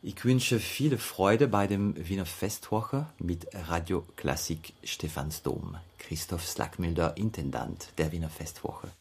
Ich wünsche viel Freude bei dem Wiener Festwoche mit Radio Klassik Stephansdom. Christoph Slackmilder, Intendant der Wiener Festwoche.